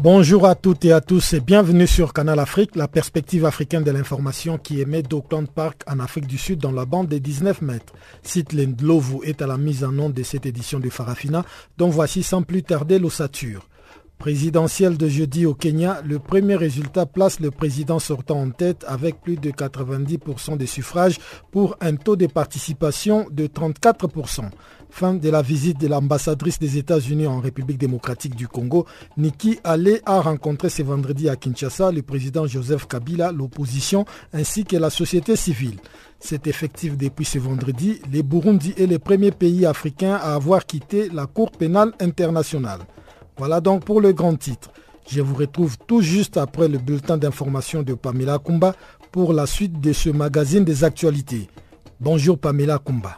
Bonjour à toutes et à tous et bienvenue sur Canal Afrique, la perspective africaine de l'information qui émet d'Auckland Park en Afrique du Sud dans la bande des 19 mètres. Sitlin Ndlovu est à la mise en nom de cette édition de Farafina, dont voici sans plus tarder l'ossature. Présidentielle de jeudi au Kenya, le premier résultat place le président sortant en tête avec plus de 90% des suffrages pour un taux de participation de 34%. Fin de la visite de l'ambassadrice des États-Unis en République démocratique du Congo, Nikki Haley a rencontré ce vendredi à Kinshasa le président Joseph Kabila, l'opposition ainsi que la société civile. C'est effectif depuis ce vendredi. Le Burundi est le premier pays africain à avoir quitté la Cour pénale internationale. Voilà donc pour le grand titre. Je vous retrouve tout juste après le bulletin d'information de Pamela Kumba pour la suite de ce magazine des actualités. Bonjour Pamela Kumba.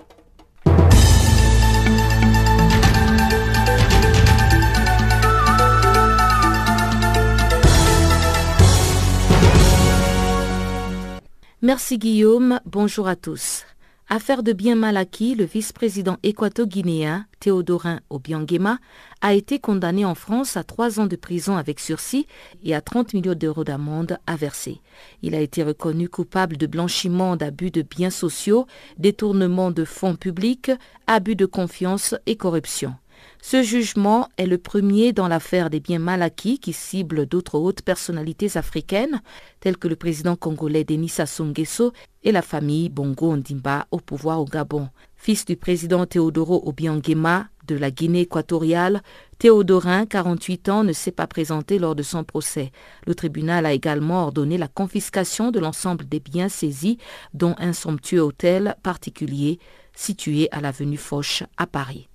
Merci Guillaume, bonjour à tous. Affaire de bien mal acquis, le vice-président équato-guinéen Théodorin Obiangema a été condamné en France à trois ans de prison avec sursis et à 30 millions d'euros d'amende à verser. Il a été reconnu coupable de blanchiment d'abus de biens sociaux, détournement de fonds publics, abus de confiance et corruption. Ce jugement est le premier dans l'affaire des biens mal acquis qui cible d'autres hautes personnalités africaines, telles que le président congolais Denis Sassou Nguesso et la famille Bongo Ondimba au pouvoir au Gabon. Fils du président Théodoro Obiangema de la Guinée équatoriale, Théodorin, 48 ans, ne s'est pas présenté lors de son procès. Le tribunal a également ordonné la confiscation de l'ensemble des biens saisis, dont un somptueux hôtel particulier situé à l'avenue Foch à Paris.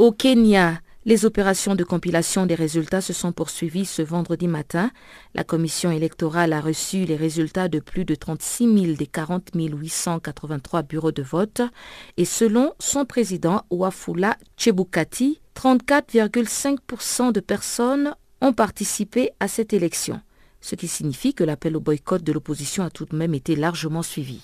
Au Kenya, les opérations de compilation des résultats se sont poursuivies ce vendredi matin. La commission électorale a reçu les résultats de plus de 36 000 des 40 883 bureaux de vote et selon son président Wafula Chebukati, 34,5% de personnes ont participé à cette élection, ce qui signifie que l'appel au boycott de l'opposition a tout de même été largement suivi.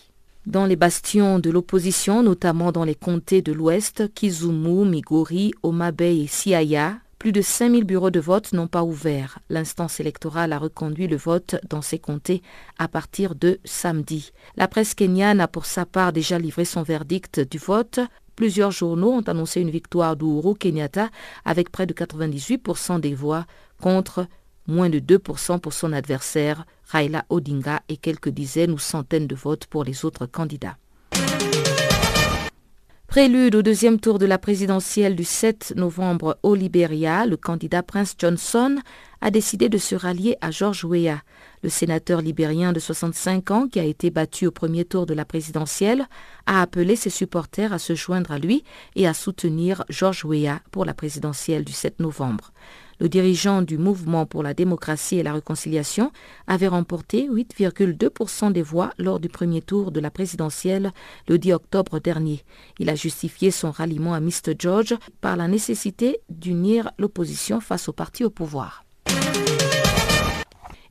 Dans les bastions de l'opposition, notamment dans les comtés de l'Ouest, Kizumu, Migori, Omabe et Siaya, plus de 5000 bureaux de vote n'ont pas ouvert. L'instance électorale a reconduit le vote dans ces comtés à partir de samedi. La presse kenyane a pour sa part déjà livré son verdict du vote. Plusieurs journaux ont annoncé une victoire d'Ouro Kenyatta avec près de 98% des voix contre moins de 2% pour son adversaire, Raila Odinga, et quelques dizaines ou centaines de votes pour les autres candidats. Prélude au deuxième tour de la présidentielle du 7 novembre au Libéria, le candidat Prince Johnson a décidé de se rallier à George Weah. Le sénateur libérien de 65 ans, qui a été battu au premier tour de la présidentielle, a appelé ses supporters à se joindre à lui et à soutenir George Weah pour la présidentielle du 7 novembre. Le dirigeant du mouvement pour la démocratie et la réconciliation avait remporté 8,2% des voix lors du premier tour de la présidentielle le 10 octobre dernier. Il a justifié son ralliement à Mr. George par la nécessité d'unir l'opposition face au parti au pouvoir.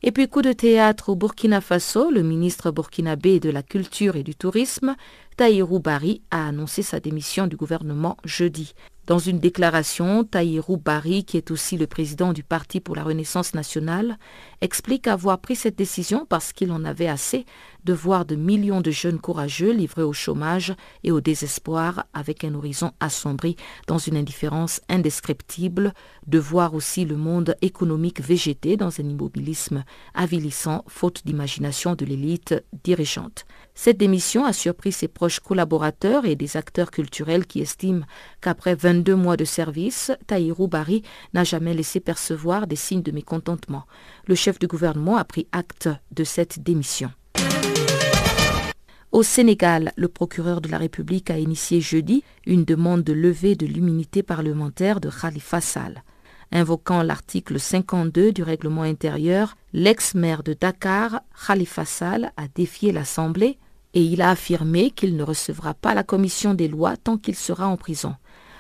Et puis coup de théâtre au Burkina Faso, le ministre burkinabé de la Culture et du Tourisme, Tahirou Bari, a annoncé sa démission du gouvernement jeudi. Dans une déclaration, Tahirou Bari, qui est aussi le président du Parti pour la Renaissance nationale, explique avoir pris cette décision parce qu'il en avait assez de voir de millions de jeunes courageux livrés au chômage et au désespoir avec un horizon assombri dans une indifférence indescriptible, de voir aussi le monde économique végéter dans un immobilisme avilissant faute d'imagination de l'élite dirigeante. Cette démission a surpris ses proches collaborateurs et des acteurs culturels qui estiment qu'après 22 mois de service, Tahirou Bari n'a jamais laissé percevoir des signes de mécontentement. Le chef du gouvernement a pris acte de cette démission. Au Sénégal, le procureur de la République a initié jeudi une demande de levée de l'immunité parlementaire de Khalifa Sall. Invoquant l'article 52 du règlement intérieur, l'ex-maire de Dakar, Khalifa Sall, a défié l'Assemblée et il a affirmé qu'il ne recevra pas la commission des lois tant qu'il sera en prison.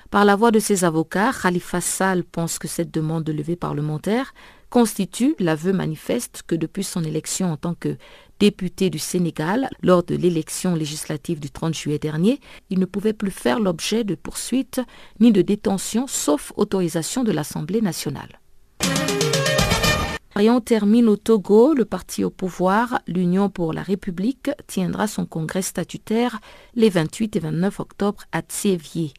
Par la voix de ses avocats, Khalifa Sall pense que cette demande de levée parlementaire constitue l'aveu manifeste que depuis son élection en tant que député du Sénégal lors de l'élection législative du 30 juillet dernier, il ne pouvait plus faire l'objet de poursuites ni de détention sauf autorisation de l'Assemblée nationale. Et on termine au Togo, le parti au pouvoir, l'Union pour la République, tiendra son congrès statutaire les 28 et 29 octobre à Tsiévier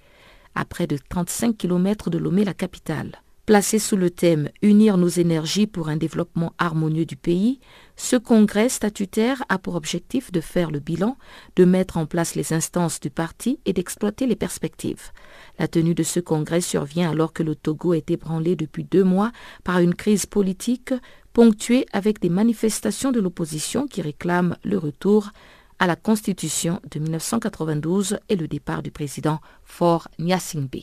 à près de 35 km de Lomé, la capitale. Placé sous le thème Unir nos énergies pour un développement harmonieux du pays, ce congrès statutaire a pour objectif de faire le bilan, de mettre en place les instances du parti et d'exploiter les perspectives. La tenue de ce congrès survient alors que le Togo est ébranlé depuis deux mois par une crise politique ponctuée avec des manifestations de l'opposition qui réclament le retour à la Constitution de 1992 et le départ du président Faure Nyasingbe.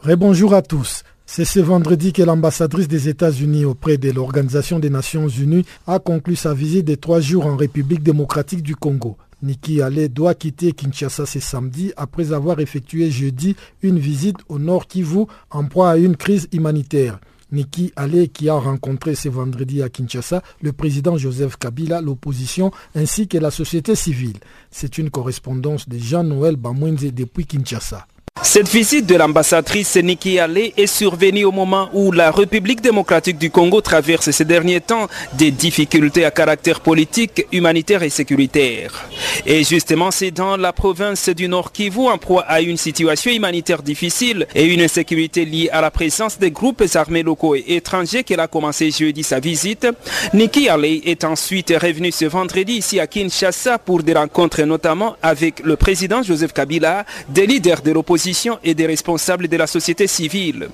Rebonjour à tous. C'est ce vendredi que l'ambassadrice des États-Unis auprès de l'Organisation des Nations Unies a conclu sa visite de trois jours en République démocratique du Congo. Nikki Haley doit quitter Kinshasa ce samedi après avoir effectué jeudi une visite au nord Kivu en proie à une crise humanitaire. Nikki Haley qui a rencontré ce vendredi à Kinshasa le président Joseph Kabila, l'opposition ainsi que la société civile. C'est une correspondance de Jean-Noël Bamwenze depuis Kinshasa. Cette visite de l'ambassadrice Niki Haley est survenue au moment où la République démocratique du Congo traverse ces derniers temps des difficultés à caractère politique, humanitaire et sécuritaire. Et justement, c'est dans la province du Nord Kivu en proie à une situation humanitaire difficile et une insécurité liée à la présence des groupes armés locaux et étrangers qu'elle a commencé jeudi sa visite. Nikki Haley est ensuite revenue ce vendredi ici à Kinshasa pour des rencontres notamment avec le président Joseph Kabila, des leaders de l'opposition et des responsables de la société civile.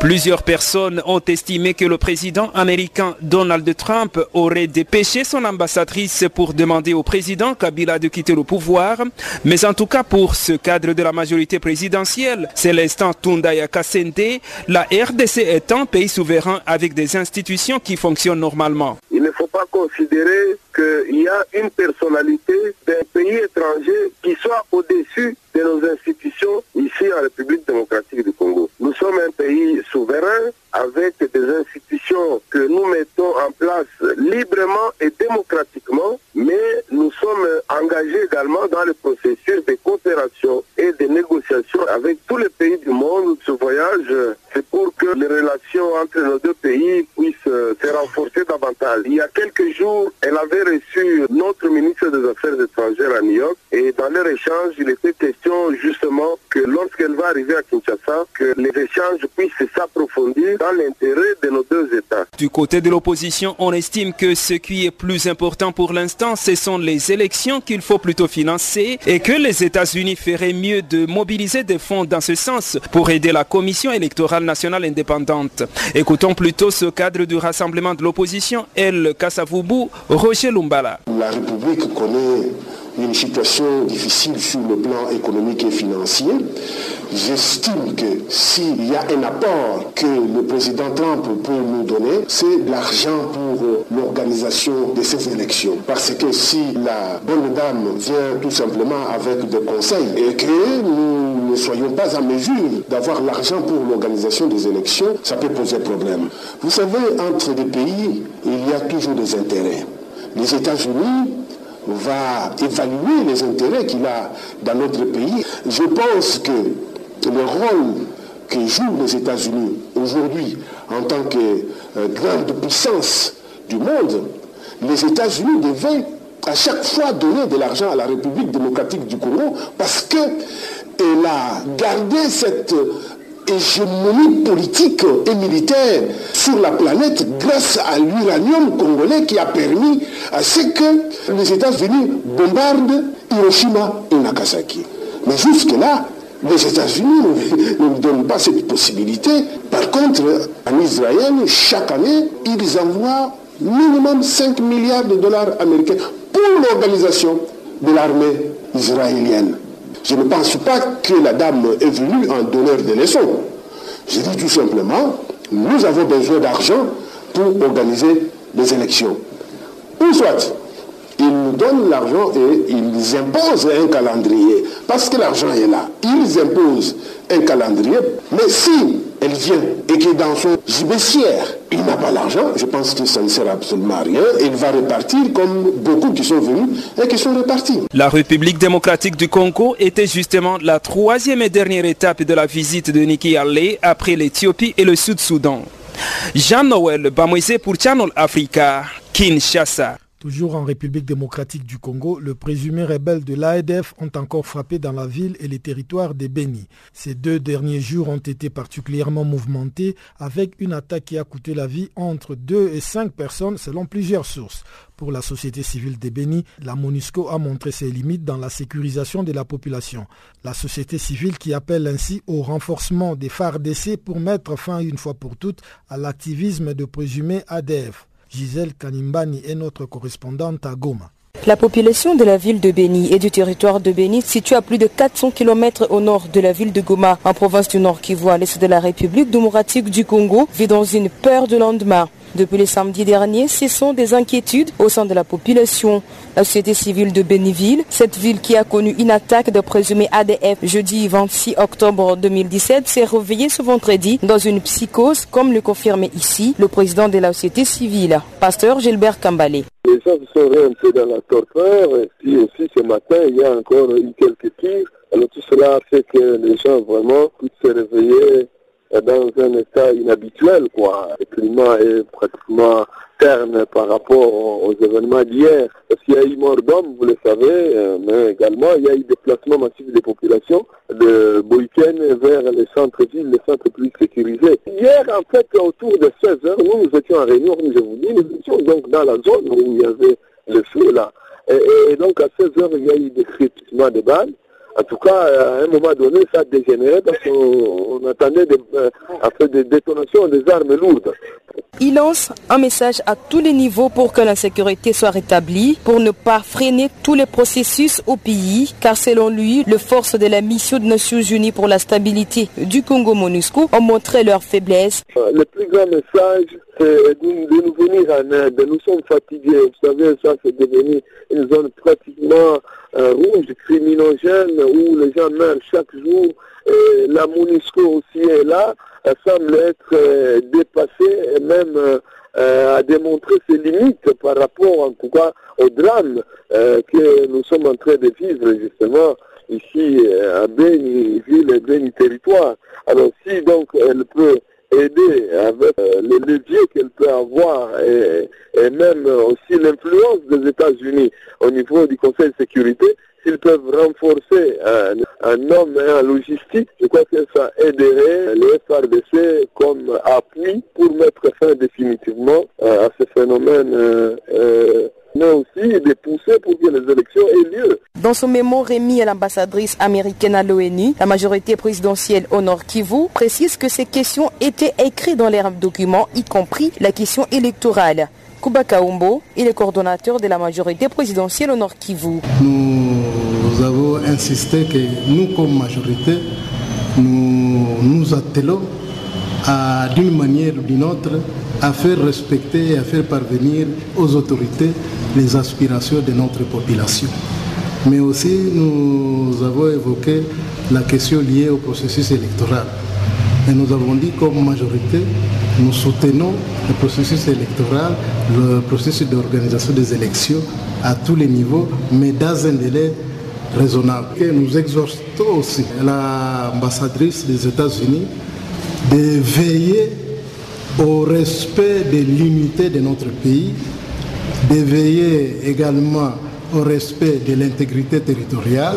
Plusieurs personnes ont estimé que le président américain Donald Trump aurait dépêché son ambassadrice pour demander au président Kabila de quitter le pouvoir, mais en tout cas pour ce cadre de la majorité présidentielle, Célestin Tundaya Kassende, la RDC est un pays souverain avec des institutions qui fonctionnent normalement. Il ne faut pas considérer qu'il y a une personnalité d'un pays étranger qui soit au-dessus de nos institutions ici en République démocratique du Congo. Nous sommes un pays souverain avec des institutions que nous mettons en place librement et démocratiquement, mais nous sommes engagés également dans le processus de coopération et de négociation avec tous les pays du monde. Ce voyage, c'est pour que les relations entre nos deux pays puissent se renforcer davantage. Il y a quelques jours, elle avait reçu notre ministre des Affaires étrangères à New York et dans leur échange, il était question justement que lorsqu'elle va arriver à Kinshasa, que les échanges puissent s'approfondir dans l'intérêt de nos deux États. Du côté de l'opposition, on estime que ce qui est plus important pour l'instant, ce sont les élections qu'il faut plutôt financer et que les États-Unis feraient mieux de mobiliser des fonds dans ce sens pour aider la Commission électorale nationale indépendante. Écoutons plutôt ce cadre du rassemblement de l'opposition, El Kassavubu, Roger Lumbala. La République connaît une situation difficile sur le plan économique et financier. J'estime que s'il y a un apport que le président Trump peut nous donner, c'est l'argent pour l'organisation de ces élections. Parce que si la bonne dame vient tout simplement avec des conseils et que nous ne soyons pas en mesure d'avoir l'argent pour l'organisation des élections, ça peut poser problème. Vous savez, entre des pays, il y a toujours des intérêts. les États-Unis va évaluer les intérêts qu'il a dans notre pays. Je pense que le rôle que jouent les États-Unis aujourd'hui en tant que euh, grande puissance du monde, les États-Unis devaient à chaque fois donner de l'argent à la République démocratique du Congo parce qu'elle a gardé cette hégémonie politique et militaire sur la planète grâce à l'uranium congolais qui a permis à ce que les États-Unis bombardent Hiroshima et Nagasaki. Mais jusque-là, les États-Unis ne nous donnent pas cette possibilité. Par contre, en Israël, chaque année, ils envoient minimum 5 milliards de dollars américains pour l'organisation de l'armée israélienne. Je ne pense pas que la dame est venue en donneur de leçons. Je dis tout simplement, nous avons besoin d'argent pour organiser les élections. Ou soit, ils nous donnent l'argent et ils imposent un calendrier. Parce que l'argent est là. Ils imposent un calendrier. Mais si elle vient et que dans son gibecière, il n'a pas l'argent, je pense que ça ne sert absolument à rien. Il va repartir comme beaucoup qui sont venus et qui sont repartis. La République démocratique du Congo était justement la troisième et dernière étape de la visite de Niki Haley après l'Éthiopie et le Sud-Soudan. Jean-Noël Bamoisé pour Channel Africa, Kinshasa. Toujours en République démocratique du Congo, le présumé rebelle de l'AEDF ont encore frappé dans la ville et les territoires de Beni. Ces deux derniers jours ont été particulièrement mouvementés avec une attaque qui a coûté la vie entre 2 et 5 personnes selon plusieurs sources. Pour la société civile de Beni, la MONUSCO a montré ses limites dans la sécurisation de la population. La société civile qui appelle ainsi au renforcement des FARDC pour mettre fin une fois pour toutes à l'activisme de présumé ADF. Gisèle Kanimbani est notre correspondante à Goma. La population de la ville de Beni et du territoire de Beni, située à plus de 400 km au nord de la ville de Goma, en province du Nord Kivu, à l'est de la République démocratique du Congo, vit dans une peur de lendemain. Depuis le samedi dernier, ce sont des inquiétudes au sein de la population. La société civile de Beniville, cette ville qui a connu une attaque de présumé ADF jeudi 26 octobre 2017, s'est réveillée ce vendredi dans une psychose, comme le confirmait ici le président de la société civile, pasteur Gilbert Kambalé. Les gens sont un dans la torpeur, et puis aussi ce matin, il y a encore eu quelques tirs. Alors tout cela fait que les gens vraiment puissent se réveiller dans un état inhabituel, quoi. Le climat est pratiquement terne par rapport aux événements d'hier. Parce qu'il y a eu mort d'hommes, vous le savez, mais également il y a eu déplacement massif des populations de Boïken vers les centres-villes, les centres plus sécurisés. Hier, en fait, autour de 16 heures, nous, nous étions en réunion, je vous dis, nous étions donc dans la zone où il y avait le feu, là. Et, et donc, à 16 heures, il y a eu des crépitements de balles. En tout cas, à un moment donné, ça a dégénéré parce qu'on attendait des, euh, des détonations des armes lourdes. Il lance un message à tous les niveaux pour que la sécurité soit rétablie, pour ne pas freiner tous les processus au pays, car selon lui, les forces de la mission des Nations Unies pour la stabilité du Congo MONUSCO ont montré leur faiblesse. Le plus grand message, c'est de nous venir en aide. Nous sommes fatigués. Vous savez, ça, c'est devenu une zone pratiquement euh, rouge, criminogène, où les gens meurent chaque jour. La MONUSCO aussi est là. Semble être euh, dépassée et même euh, à démontrer ses limites par rapport, en tout cas, au drame que nous sommes en train de vivre, justement, ici à Béni, ville et Béni territoire. Alors, si donc elle peut aider avec euh, les leviers qu'elle peut avoir et même aussi l'influence des États-Unis au niveau du Conseil de sécurité, s'ils peuvent renforcer un, homme et un logistique, je crois que ça aiderait les FRDC comme appui pour mettre fin définitivement euh, à ce phénomène euh, euh, mais aussi de pousser pour que les élections aient lieu. Dans son mémo remis à l'ambassadrice américaine à l'ONU, la majorité présidentielle au Nord Kivu précise que ces questions étaient écrites dans les documents, y compris la question électorale. Kuba Kaumbo est le coordonnateur de la majorité présidentielle au Nord Kivu. Nous avons insisté que nous, comme majorité, nous nous attelons d'une manière ou d'une autre à faire respecter et à faire parvenir aux autorités les aspirations de notre population. Mais aussi, nous avons évoqué la question liée au processus électoral. Et nous avons dit comme majorité, nous soutenons le processus électoral, le processus d'organisation des élections à tous les niveaux, mais dans un délai raisonnable. Et nous exhortons aussi l'ambassadrice des États-Unis de veiller au respect de l'unité de notre pays, de veiller également au respect de l'intégrité territoriale,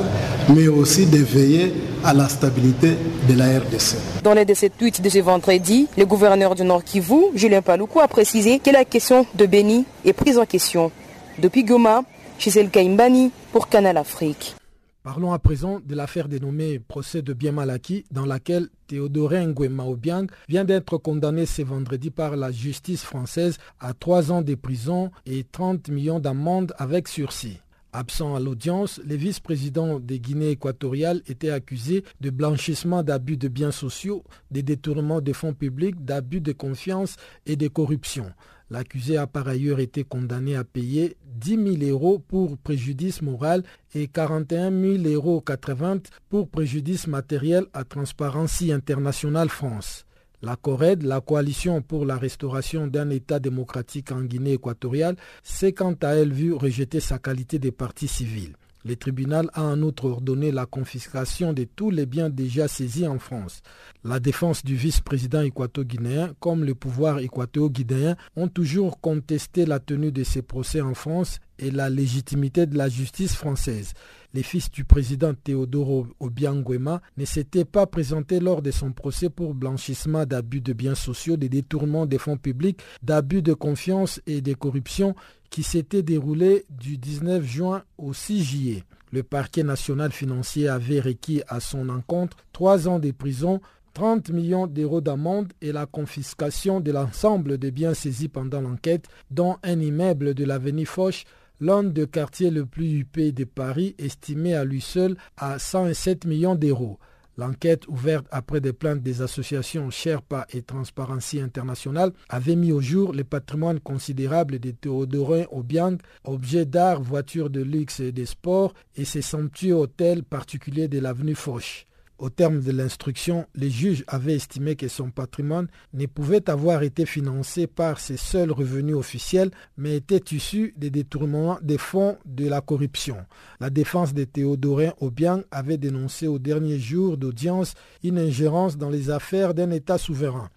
mais aussi de veiller à la stabilité de la RDC. Dans l'aide de cette tweet de ce vendredi, le gouverneur du Nord Kivu, Julien Paloukou, a précisé que la question de Béni est prise en question. Depuis Goma, Gisèle Kaimbani pour Canal Afrique. Parlons à présent de l'affaire dénommée procès de bien Malaki, dans laquelle Théodorin Nguema Obiang vient d'être condamné ce vendredi par la justice française à trois ans de prison et 30 millions d'amendes avec sursis. Absent à l'audience, le vice-président de Guinée équatoriale était accusé de blanchissement d'abus de biens sociaux, de détournement de fonds publics, d'abus de confiance et de corruption. L'accusé a par ailleurs été condamné à payer 10 000 euros pour préjudice moral et 41 000 euros 80 pour préjudice matériel à Transparency International France. La CORED, la coalition pour la restauration d'un État démocratique en Guinée équatoriale, s'est quant à elle vue rejeter sa qualité de parti civil. Le tribunal a en outre ordonné la confiscation de tous les biens déjà saisis en France. La défense du vice-président équato-guinéen comme le pouvoir équato-guinéen ont toujours contesté la tenue de ces procès en France et la légitimité de la justice française. Les fils du président Théodoro Obiangwema ne s'étaient pas présentés lors de son procès pour blanchissement d'abus de biens sociaux, de détournement des fonds publics, d'abus de confiance et de corruption qui s'était déroulé du 19 juin au 6 juillet. Le parquet national financier avait requis à son encontre trois ans de prison 30 millions d'euros d'amende et la confiscation de l'ensemble des biens saisis pendant l'enquête, dont un immeuble de l'avenue Foch, l'un des quartiers le plus huppé de Paris, estimé à lui seul à 107 millions d'euros. L'enquête ouverte après des plaintes des associations Sherpa et Transparency International avait mis au jour le patrimoine considérable de Théodorin Obiang, objets d'art, voitures de luxe et de sport, et ses somptueux hôtels particuliers de l'avenue Foch. Au terme de l'instruction, les juges avaient estimé que son patrimoine ne pouvait avoir été financé par ses seuls revenus officiels, mais était issu des détournements des fonds de la corruption. La défense de Théodorin Obiang avait dénoncé au dernier jour d'audience une ingérence dans les affaires d'un État souverain.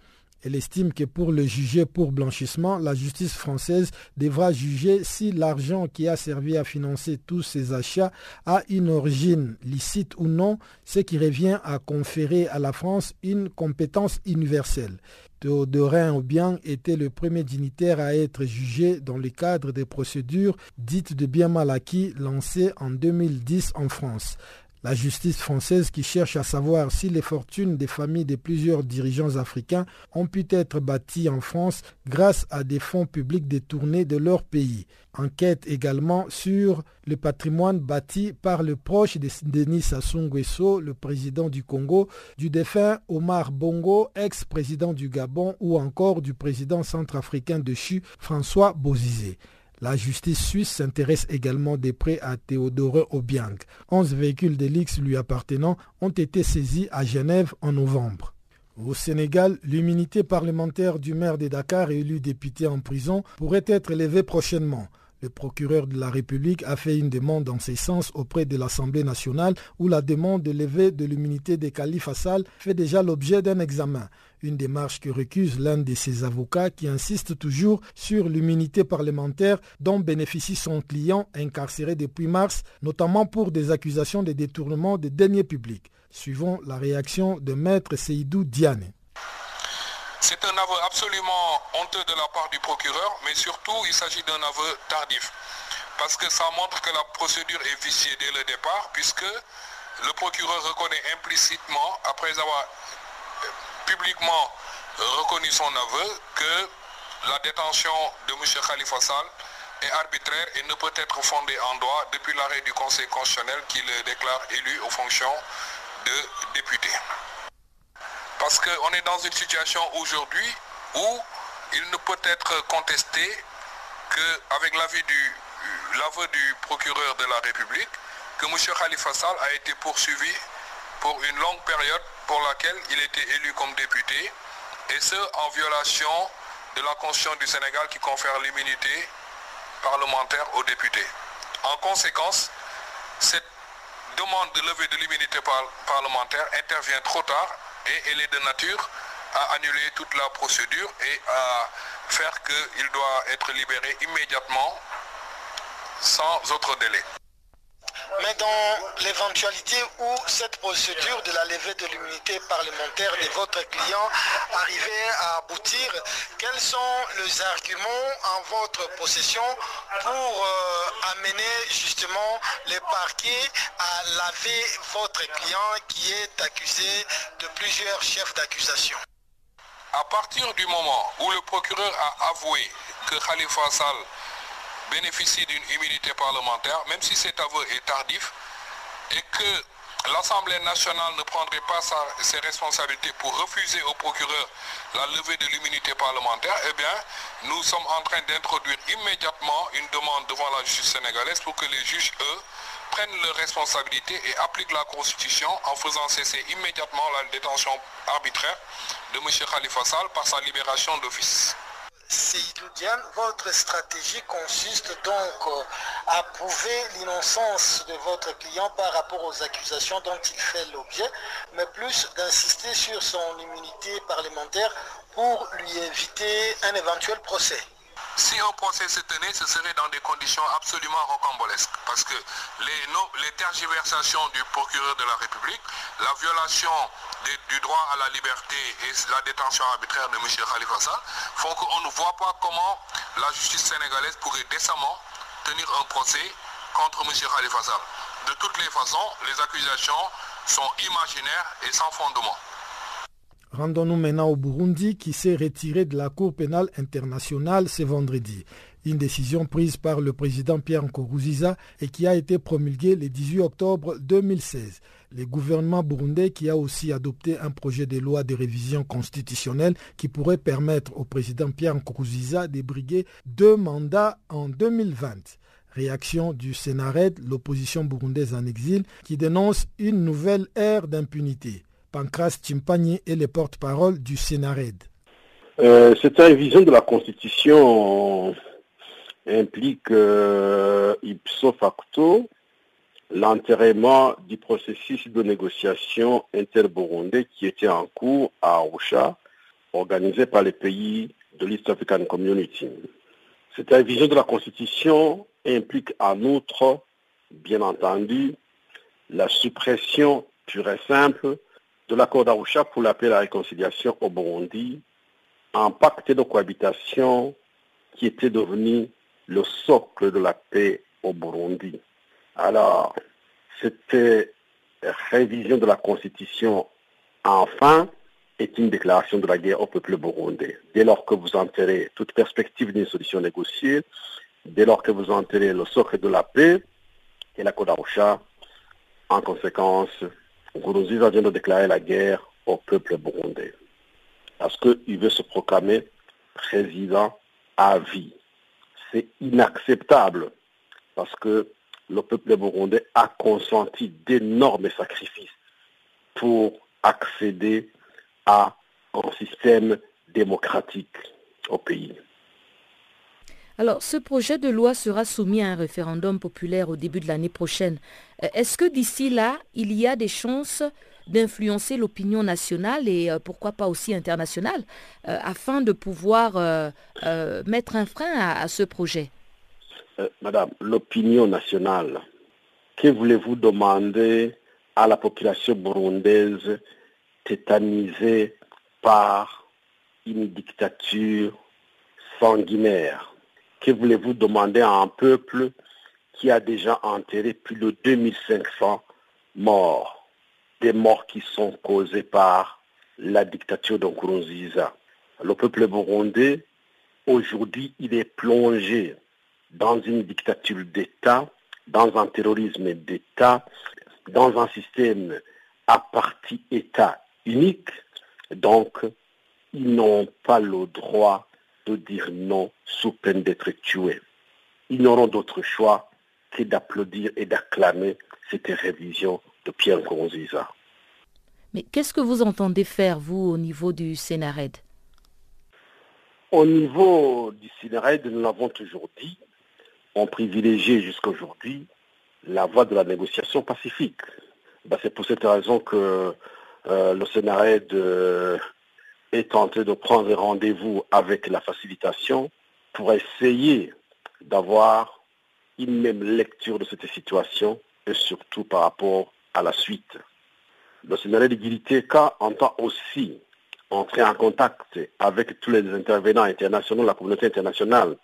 Elle estime que pour le juger pour blanchissement, la justice française devra juger si l'argent qui a servi à financer tous ces achats a une origine licite ou non, ce qui revient à conférer à la France une compétence universelle. Théodorin Obiang était le premier dignitaire à être jugé dans le cadre des procédures dites de bien mal acquis lancées en 2010 en France. La justice française qui cherche à savoir si les fortunes des familles de plusieurs dirigeants africains ont pu être bâties en France grâce à des fonds publics détournés de leur pays. Enquête également sur le patrimoine bâti par le proche de Denis Sassou Nguesso, le président du Congo, du défunt Omar Bongo, ex-président du Gabon ou encore du président centrafricain de CHU, François Bozizé. La justice suisse s'intéresse également de près à Théodore Obiang. Onze véhicules d'Elix lui appartenant ont été saisis à Genève en novembre. Au Sénégal, l'immunité parlementaire du maire de Dakar élu député en prison pourrait être levée prochainement. Le procureur de la République a fait une demande dans ce sens auprès de l'Assemblée nationale où la demande de levée de l'immunité des Khalifa Sall fait déjà l'objet d'un examen. Une démarche que recuse l'un de ses avocats qui insiste toujours sur l'immunité parlementaire dont bénéficie son client incarcéré depuis mars, notamment pour des accusations de détournement de deniers publics. Suivons la réaction de maître Seydou Diane. C'est un aveu absolument honteux de la part du procureur, mais surtout il s'agit d'un aveu tardif. Parce que ça montre que la procédure est viciée dès le départ, puisque le procureur reconnaît implicitement, après avoir euh, publiquement reconnu son aveu, que la détention de M. Khalifa Sall est arbitraire et ne peut être fondée en droit depuis l'arrêt du Conseil constitutionnel qui le déclare élu aux fonctions de député. Parce qu'on est dans une situation aujourd'hui où il ne peut être contesté qu'avec l'aveu du, du procureur de la République, que M. Khalifa Sall a été poursuivi pour une longue période pour laquelle il était élu comme député, et ce en violation de la Constitution du Sénégal qui confère l'immunité parlementaire aux députés. En conséquence, cette demande de levée de l'immunité parlementaire intervient trop tard et elle est de nature à annuler toute la procédure et à faire qu'il doit être libéré immédiatement sans autre délai. Mais dans l'éventualité où cette procédure de la levée de l'immunité parlementaire de votre client arrivait à aboutir, quels sont les arguments en votre possession pour euh, amener justement le parquet à laver votre client qui est accusé de plusieurs chefs d'accusation? À partir du moment où le procureur a avoué que Khalifa Sall bénéficie d'une immunité parlementaire, même si cet aveu est tardif, et que l'Assemblée nationale ne prendrait pas ses responsabilités pour refuser au procureur la levée de l'immunité parlementaire, eh bien, nous sommes en train d'introduire immédiatement une demande devant la justice sénégalaise pour que les juges, eux, prennent leurs responsabilités et appliquent la Constitution en faisant cesser immédiatement la détention arbitraire de M. Khalifa Sall par sa libération d'office. Seydoudian, votre stratégie consiste donc euh, à prouver l'innocence de votre client par rapport aux accusations dont il fait l'objet, mais plus d'insister sur son immunité parlementaire pour lui éviter un éventuel procès. Si un procès se tenait, ce serait dans des conditions absolument rocambolesques. Parce que les, tergiversations du procureur de la République, la violation du droit à la liberté et la détention arbitraire de M. Khalifa Sall font qu'on ne voit pas comment la justice sénégalaise pourrait décemment tenir un procès contre M. Khalifa Sall. De toutes les façons, les accusations sont imaginaires et sans fondement. Rendons-nous maintenant au Burundi qui s'est retiré de la Cour pénale internationale ce vendredi. Une décision prise par le président Pierre Nkurunziza et qui a été promulguée le 18 octobre 2016. Le gouvernement burundais qui a aussi adopté un projet de loi de révision constitutionnelle qui pourrait permettre au président Pierre Nkurunziza de briguer deux mandats en 2020. Réaction du Sénarède, l'opposition burundaise en exil, qui dénonce une nouvelle ère d'impunité. Pancras Timpani est le porte-parole du Sénarède. Euh, cette révision de la Constitution implique euh, ipso facto l'enterrement du processus de négociation interburundais qui était en cours à Arusha, organisé par les pays de l'East African Community. Cette révision de la Constitution implique en outre, bien entendu, la suppression pure et simple de l'accord d'Arusha pour la paix et la réconciliation au Burundi, un pacte de cohabitation qui était devenu le socle de la paix au Burundi. Alors, cette révision de la Constitution, enfin, est une déclaration de la guerre au peuple burundais. Dès lors que vous enterrez toute perspective d'une solution négociée, dès lors que vous enterrez le socle de la paix et l'accord d'Arusha, en conséquence, Nkurunziza vient de déclarer la guerre au peuple burundais. Parce qu'il veut se proclamer président à vie. C'est inacceptable parce que le peuple burundais a consenti d'énormes sacrifices pour accéder à un système démocratique au pays. Alors, ce projet de loi sera soumis à un référendum populaire au début de l'année prochaine. Euh, est-ce que d'ici là, il y a des chances d'influencer l'opinion nationale et euh, pourquoi pas aussi internationale euh, afin de pouvoir mettre un frein à, ce projet? Madame, l'opinion nationale, que voulez-vous demander à la population burundaise tétanisée par une dictature sanguinaire? Que voulez-vous demander à un peuple qui a déjà enterré plus de 2500 morts, des morts qui sont causées par la dictature de Nkurunziza. Le peuple burundais, aujourd'hui, il est plongé dans une dictature d'État, dans un terrorisme d'État, dans un système à partie État unique. Donc, ils n'ont pas le droit de dire non sous peine d'être tués. Ils n'auront d'autre choix d'applaudir et d'acclamer cette révision de Pierre Nkurunziza. Mais qu'est-ce que vous entendez faire, vous, au niveau du Sénarède Au niveau du CINERED, nous l'avons toujours dit, on privilégie jusqu'à aujourd'hui la voie de la négociation pacifique. Ben, c'est pour cette raison que euh, le CNRED euh, est tenté de prendre rendez-vous avec la facilitation pour essayer d'avoir une même lecture de cette situation et surtout par rapport à la suite. Le CNRD de entend aussi entrer en contact avec tous les intervenants internationaux, la communauté internationale,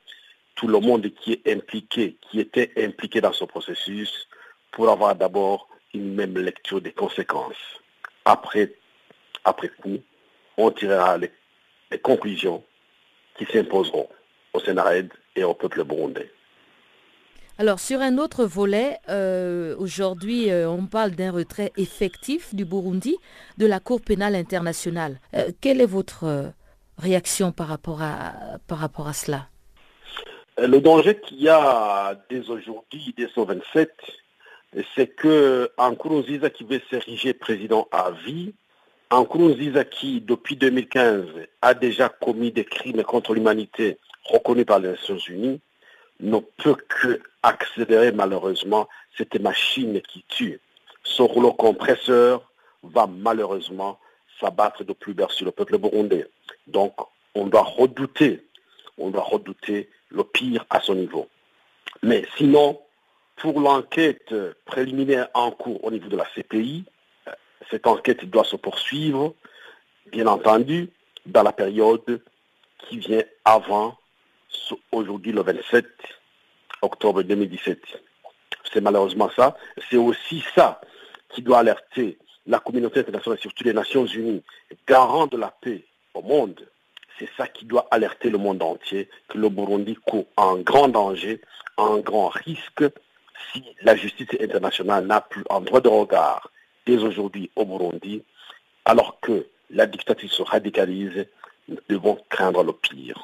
tout le monde qui est impliqué, qui était impliqué dans ce processus, pour avoir d'abord une même lecture des conséquences. Après, après coup, on tirera les, conclusions qui s'imposeront au Sénarède et au peuple burundais. Alors sur un autre volet, euh, aujourd'hui euh, on parle d'un retrait effectif du Burundi de la Cour pénale internationale. Euh, quelle est votre réaction par rapport à, par rapport à cela? Le danger qu'il y a dès aujourd'hui, dès ce 27, c'est que Nkurunziza qui veut s'ériger président à vie, Nkurunziza qui depuis 2015 a déjà commis des crimes contre l'humanité reconnus par les Nations Unies, ne peut que accélérer malheureusement cette machine qui tue. Son rouleau compresseur va malheureusement s'abattre de plus bas sur le peuple burundais. Donc on doit redouter, on doit redouter le pire à son niveau. Mais sinon, pour l'enquête préliminaire en cours au niveau de la CPI, cette enquête doit se poursuivre, bien entendu, dans la période qui vient avant aujourd'hui le 27 octobre 2017. C'est malheureusement ça. C'est aussi ça qui doit alerter la communauté internationale, surtout les Nations Unies, garant de la paix au monde. C'est ça qui doit alerter le monde entier que le Burundi court en grand danger, en grand risque si la justice internationale n'a plus un droit de regard dès aujourd'hui au Burundi, alors que la dictature se radicalise, nous devons craindre le pire.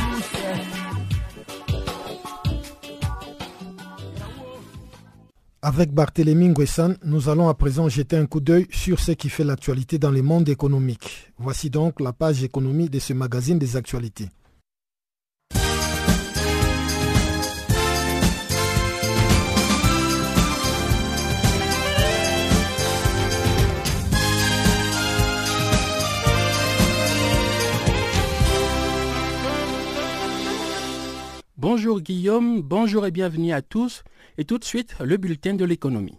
Avec Barthélémy Nguessan, nous allons à présent jeter un coup d'œil sur ce qui fait l'actualité dans le monde économique. Voici donc la page économie de ce magazine des actualités. Bonjour Guillaume, bonjour et bienvenue à tous. Et tout de suite, le bulletin de l'économie.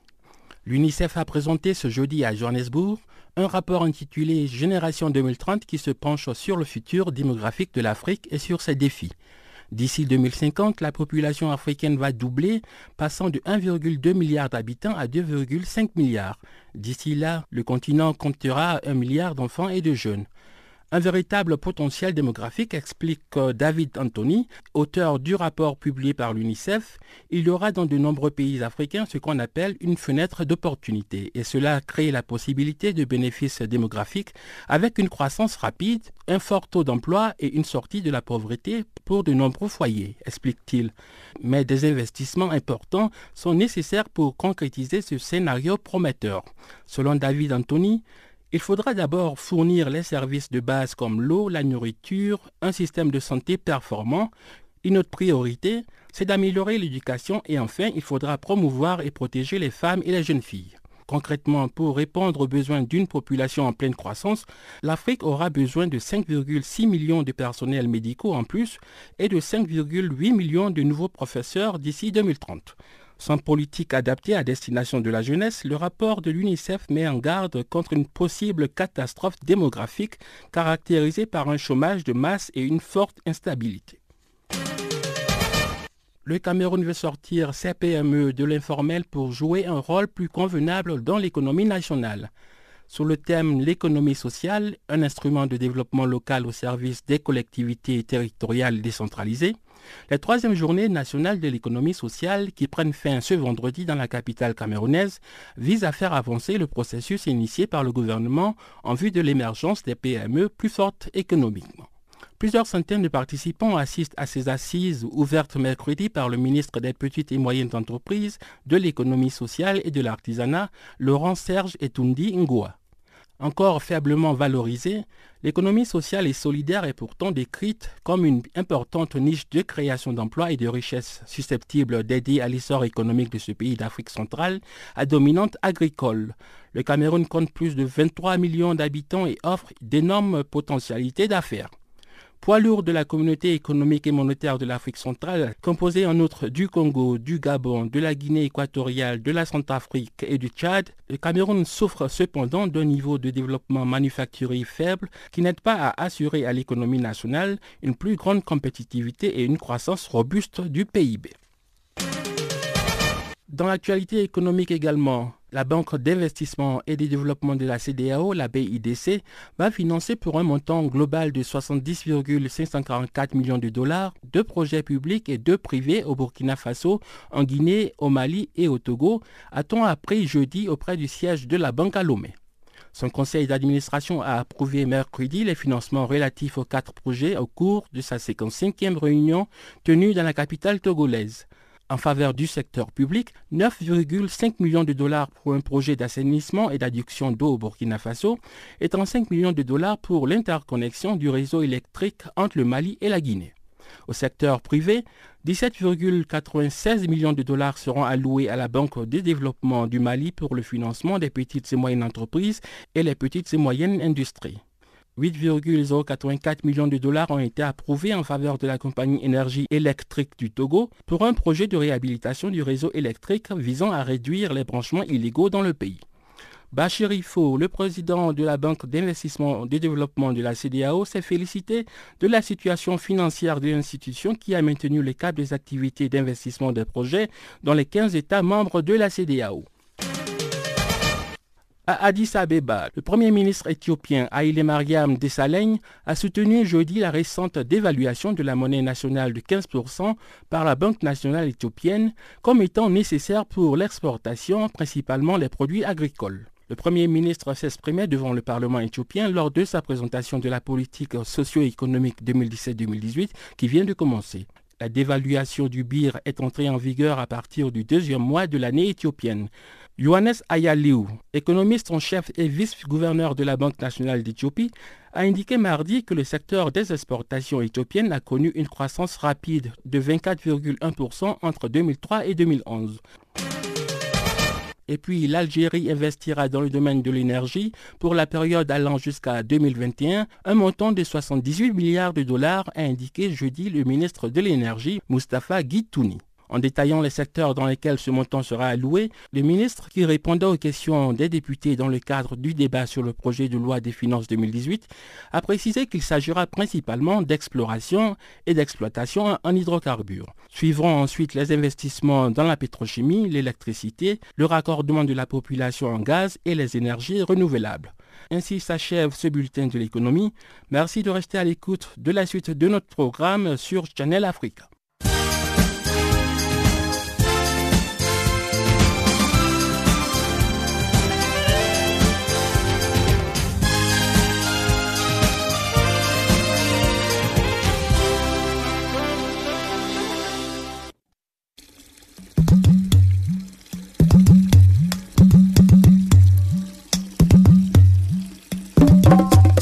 L'UNICEF a présenté ce jeudi à Johannesburg un rapport intitulé Génération 2030 qui se penche sur le futur démographique de l'Afrique et sur ses défis. D'ici 2050, la population africaine va doubler, passant de 1,2 milliard d'habitants à 2,5 milliards. D'ici là, le continent comptera 1 milliard d'enfants et de jeunes. Un véritable potentiel démographique, explique euh, David Anthony, auteur du rapport publié par l'UNICEF. Il y aura dans de nombreux pays africains ce qu'on appelle une fenêtre d'opportunité et cela crée la possibilité de bénéfices démographiques avec une croissance rapide, un fort taux d'emploi et une sortie de la pauvreté pour de nombreux foyers, explique-t-il. Mais des investissements importants sont nécessaires pour concrétiser ce scénario prometteur. Selon David Anthony, il faudra d'abord fournir les services de base comme l'eau, la nourriture, un système de santé performant. Une autre priorité, c'est d'améliorer l'éducation et enfin, il faudra promouvoir et protéger les femmes et les jeunes filles. Concrètement, pour répondre aux besoins d'une population en pleine croissance, l'Afrique aura besoin de 5,6 millions de personnels médicaux en plus et de 5,8 millions de nouveaux professeurs d'ici 2030. Sans politique adaptée à destination de la jeunesse, le rapport de l'UNICEF met en garde contre une possible catastrophe démographique caractérisée par un chômage de masse et une forte instabilité. Le Cameroun veut sortir ses PME de l'informel pour jouer un rôle plus convenable dans l'économie nationale. Sous le thème L'économie sociale, un instrument de développement local au service des collectivités territoriales décentralisées, la troisième journée nationale de l'économie sociale qui prennent fin ce vendredi dans la capitale camerounaise vise à faire avancer le processus initié par le gouvernement en vue de l'émergence des PME plus fortes économiquement. Plusieurs centaines de participants assistent à ces assises ouvertes mercredi par le ministre des Petites et Moyennes Entreprises, de l'économie sociale et de l'artisanat, Laurent Serge Etundi Ngoa. Encore faiblement valorisée, l'économie sociale et solidaire est pourtant décrite comme une importante niche de création d'emplois et de richesses susceptible d'aider à l'essor économique de ce pays d'Afrique centrale à dominante agricole. Le Cameroun compte plus de 23 millions d'habitants et offre d'énormes potentialités d'affaires poids lourd de la communauté économique et monétaire de l'Afrique centrale, composée en outre du Congo, du Gabon, de la Guinée équatoriale, de la Centrafrique et du Tchad, le Cameroun souffre cependant d'un niveau de développement manufacturier faible qui n'aide pas à assurer à l'économie nationale une plus grande compétitivité et une croissance robuste du PIB. Dans l'actualité économique également, la Banque d'investissement et de développement de la CDAO, la BIDC, va financer pour un montant global de 70,544 millions de dollars deux projets publics et deux privés au Burkina Faso, en Guinée, au Mali et au Togo, a-t-on appris jeudi auprès du siège de la Banque à Lomé. Son conseil d'administration a approuvé mercredi les financements relatifs aux quatre projets au cours de sa 55e réunion tenue dans la capitale togolaise en faveur du secteur public, 9,5 millions de dollars pour un projet d'assainissement et d'adduction d'eau au Burkina Faso et 35 millions de dollars pour l'interconnexion du réseau électrique entre le Mali et la Guinée. Au secteur privé, 17,96 millions de dollars seront alloués à la Banque de développement du Mali pour le financement des petites et moyennes entreprises et les petites et moyennes industries. 8,084 millions de dollars ont été approuvés en faveur de la compagnie énergie électrique du Togo pour un projet de réhabilitation du réseau électrique visant à réduire les branchements illégaux dans le pays. Bachir Ifo, le président de la Banque d'investissement et de développement de la CDAO, s'est félicité de la situation financière de l'institution qui a maintenu le cap des activités d'investissement des projets dans les 15 États membres de la CDAO. À Addis Abeba, le Premier ministre éthiopien Haile Mariam Desalegn a soutenu jeudi la récente dévaluation de la monnaie nationale de 15% par la Banque nationale éthiopienne comme étant nécessaire pour l'exportation, principalement les produits agricoles. Le Premier ministre s'exprimait devant le Parlement éthiopien lors de sa présentation de la politique socio-économique 2017-2018 qui vient de commencer. La dévaluation du BIR est entrée en vigueur à partir du deuxième mois de l'année éthiopienne. Johannes Ayaliou, économiste en chef et vice-gouverneur de la Banque nationale d'Éthiopie, a indiqué mardi que le secteur des exportations éthiopiennes a connu une croissance rapide de 24,1% entre 2003 et 2011. Et puis l'Algérie investira dans le domaine de l'énergie pour la période allant jusqu'à 2021 un montant de 78 milliards de dollars, a indiqué jeudi le ministre de l'énergie Mustafa Guitouni. En détaillant les secteurs dans lesquels ce montant sera alloué, le ministre, qui répondait aux questions des députés dans le cadre du débat sur le projet de loi des finances 2018, a précisé qu'il s'agira principalement d'exploration et d'exploitation en hydrocarbures. Suivront ensuite les investissements dans la pétrochimie, l'électricité, le raccordement de la population en gaz et les énergies renouvelables. Ainsi s'achève ce bulletin de l'économie. Merci de rester à l'écoute de la suite de notre programme sur Channel Africa.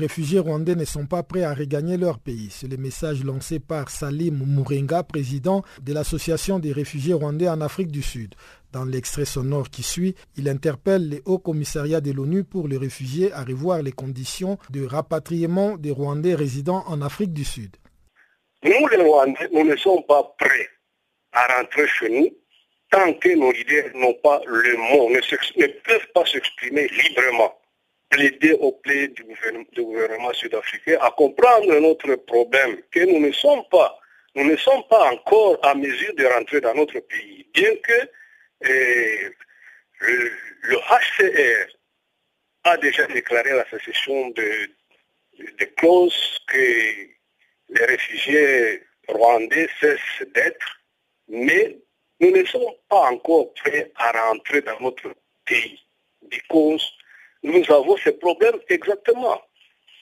réfugiés rwandais ne sont pas prêts à regagner leur pays. C'est le message lancé par Salim Mourenga, président de l'Association des réfugiés rwandais en Afrique du Sud. Dans l'extrait sonore qui suit, il interpelle les hauts commissariats de l'ONU pour les réfugiés à revoir les conditions de rapatriement des Rwandais résidant en Afrique du Sud. Nous, les Rwandais, nous ne sommes pas prêts à rentrer chez nous tant que nos leaders n'ont pas le mot, ne, ne peuvent pas s'exprimer librement. Plaider au plaid du gouvernement, sud-africain à comprendre notre problème, que nous ne sommes pas, nous ne sommes pas encore à mesure de rentrer dans notre pays, bien que et le, HCR a déjà déclaré la sécession de, de clauses que les réfugiés rwandais cessent d'être, mais nous ne sommes pas encore prêts à rentrer dans notre pays, because nous avons ces problèmes exactement.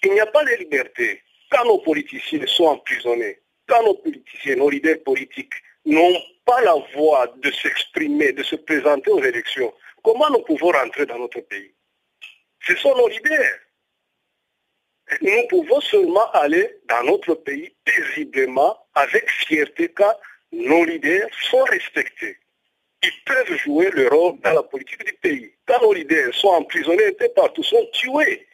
Il n'y a pas de liberté. Quand nos politiciens sont emprisonnés, quand nos politiciens, nos leaders politiques n'ont pas la voie de s'exprimer, de se présenter aux élections, comment nous pouvons rentrer dans notre pays? Ce sont nos leaders. Nous pouvons seulement aller dans notre pays paisiblement, avec fierté, car nos leaders sont respectés. Ils peuvent jouer le rôle dans la politique du pays. Quand nos leaders sont emprisonnés un partout, sont tués,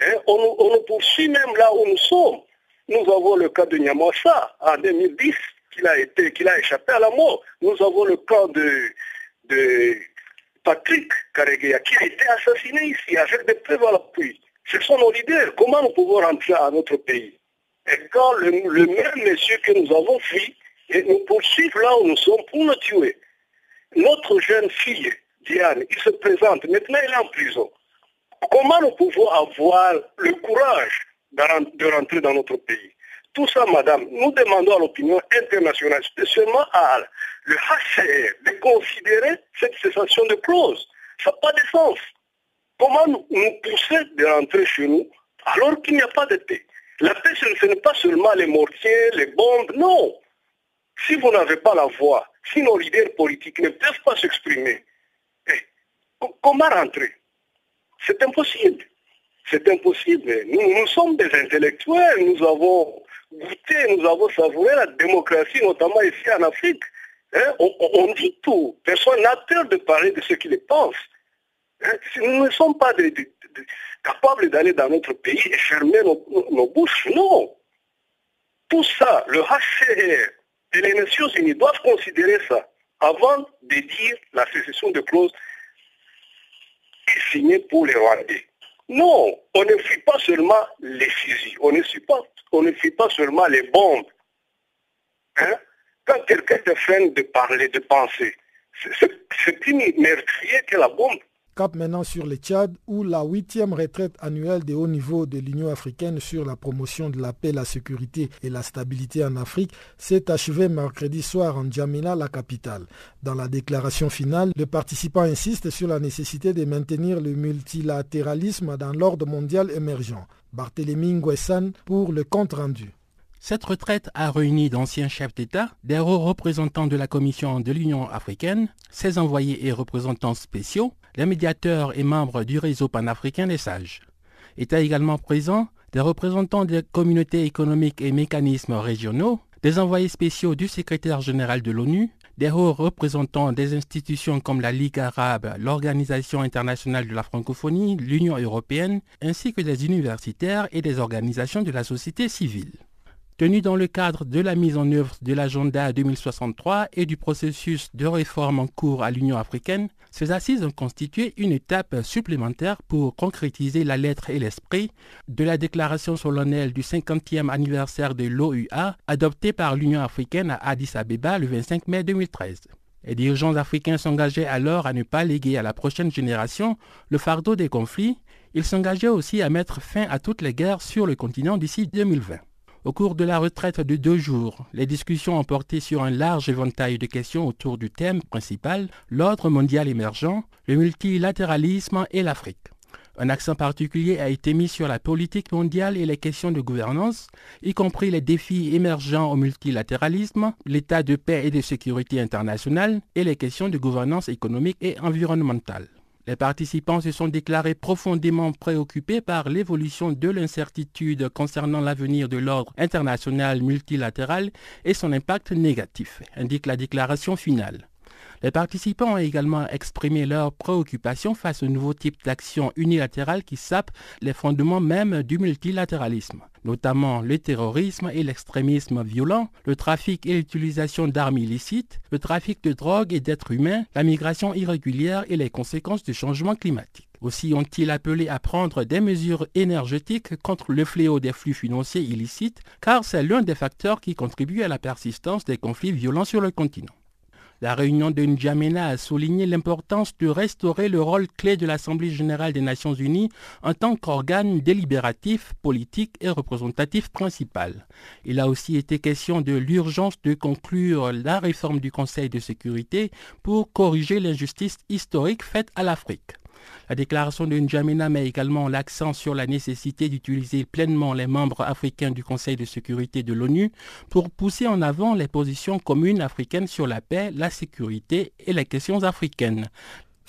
hein, on, nous poursuit même là où nous sommes. Nous avons le cas de Nyamwasa en 2010, qu'il a, a échappé à la mort. Nous avons le cas de, de Patrick Karegeya, qui a été assassiné ici avec des preuves à l'appui. Ce sont nos leaders. Comment nous pouvons rentrer à notre pays? Et quand le, le même monsieur que nous avons fui, et nous poursuivent là où nous sommes pour nous tuer. Notre jeune fille, Diane, il se présente, maintenant elle est en prison. Comment nous pouvons avoir le courage de rentrer dans notre pays? Tout ça, madame, nous demandons à l'opinion internationale, spécialement à le HCR, de considérer cette cessation de clause. Ça n'a pas de sens. Comment nous, nous pousser de rentrer chez nous alors qu'il n'y a pas de paix? La paix, ce n'est pas seulement les mortiers, les bombes, non. Si vous n'avez pas la voix, si nos leaders politiques ne peuvent pas s'exprimer, eh, comment rentrer? C'est impossible. C'est impossible. Nous, sommes des intellectuels, nous avons goûté, nous avons savouré la démocratie, notamment ici en Afrique. Hein? On, dit tout. Personne n'a peur de parler de ce qu'il pense. Hein? Nous ne sommes pas capables d'aller dans notre pays et fermer nos, nos bouches. Non. Tout ça, le HCR, et les Nations Unies doivent considérer ça avant de dire la sécession de clause est signée pour les Rwandais. Non, on ne fuit pas seulement les fusils, on ne fuit pas, on ne pas seulement les bombes. Hein? Quand quelqu'un te freine de parler, de penser, c'est une meurtrier que la bombe. Cap maintenant sur le Tchad, où la huitième retraite annuelle de haut niveau de l'Union africaine sur la promotion de la paix, la sécurité et la stabilité en Afrique s'est achevée mercredi soir en Djamena, la capitale. Dans la déclaration finale, le participant insiste sur la nécessité de maintenir le multilatéralisme dans l'ordre mondial émergent. Barthélémy Nguessan pour le compte rendu. Cette retraite a réuni d'anciens chefs d'État, des hauts représentants de la Commission de l'Union africaine, ses envoyés et représentants spéciaux, les médiateurs et membres du réseau panafricain des sages. Étaient également présents des représentants des communautés économiques et mécanismes régionaux, des envoyés spéciaux du secrétaire général de l'ONU, des hauts représentants des institutions comme la Ligue arabe, l'Organisation internationale de la francophonie, l'Union européenne, ainsi que des universitaires et des organisations de la société civile tenu dans le cadre de la mise en œuvre de l'agenda 2063 et du processus de réforme en cours à l'Union africaine, ces assises ont constitué une étape supplémentaire pour concrétiser la lettre et l'esprit de la déclaration solennelle du 50e anniversaire de l'OUA adoptée par l'Union africaine à Addis Abeba le 25 mai 2013. Les dirigeants africains s'engageaient alors à ne pas léguer à la prochaine génération le fardeau des conflits. Ils s'engageaient aussi à mettre fin à toutes les guerres sur le continent d'ici 2020. Au cours de la retraite de deux jours, les discussions ont porté sur un large éventail de questions autour du thème principal, l'ordre mondial émergent, le multilatéralisme et l'Afrique. Un accent particulier a été mis sur la politique mondiale et les questions de gouvernance, y compris les défis émergents au multilatéralisme, l'état de paix et de sécurité internationale et les questions de gouvernance économique et environnementale. Les participants se sont déclarés profondément préoccupés par l'évolution de l'incertitude concernant l'avenir de l'ordre international multilatéral et son impact négatif, indique la déclaration finale. Les participants ont également exprimé leurs préoccupations face au nouveau type d'action unilatérale qui sape les fondements même du multilatéralisme, notamment le terrorisme et l'extrémisme violent, le trafic et l'utilisation d'armes illicites, le trafic de drogue et d'êtres humains, la migration irrégulière et les conséquences du changement climatique. Aussi ont-ils appelé à prendre des mesures énergétiques contre le fléau des flux financiers illicites, car c'est l'un des facteurs qui contribue à la persistance des conflits violents sur le continent. La réunion de N'Djamena a souligné l'importance de restaurer le rôle clé de l'Assemblée générale des Nations unies en tant qu'organe délibératif, politique et représentatif principal. Il a aussi été question de l'urgence de conclure la réforme du Conseil de sécurité pour corriger l'injustice historique faite à l'Afrique. La déclaration de N'Djamena met également l'accent sur la nécessité d'utiliser pleinement les membres africains du Conseil de sécurité de l'ONU pour pousser en avant les positions communes africaines sur la paix, la sécurité et les questions africaines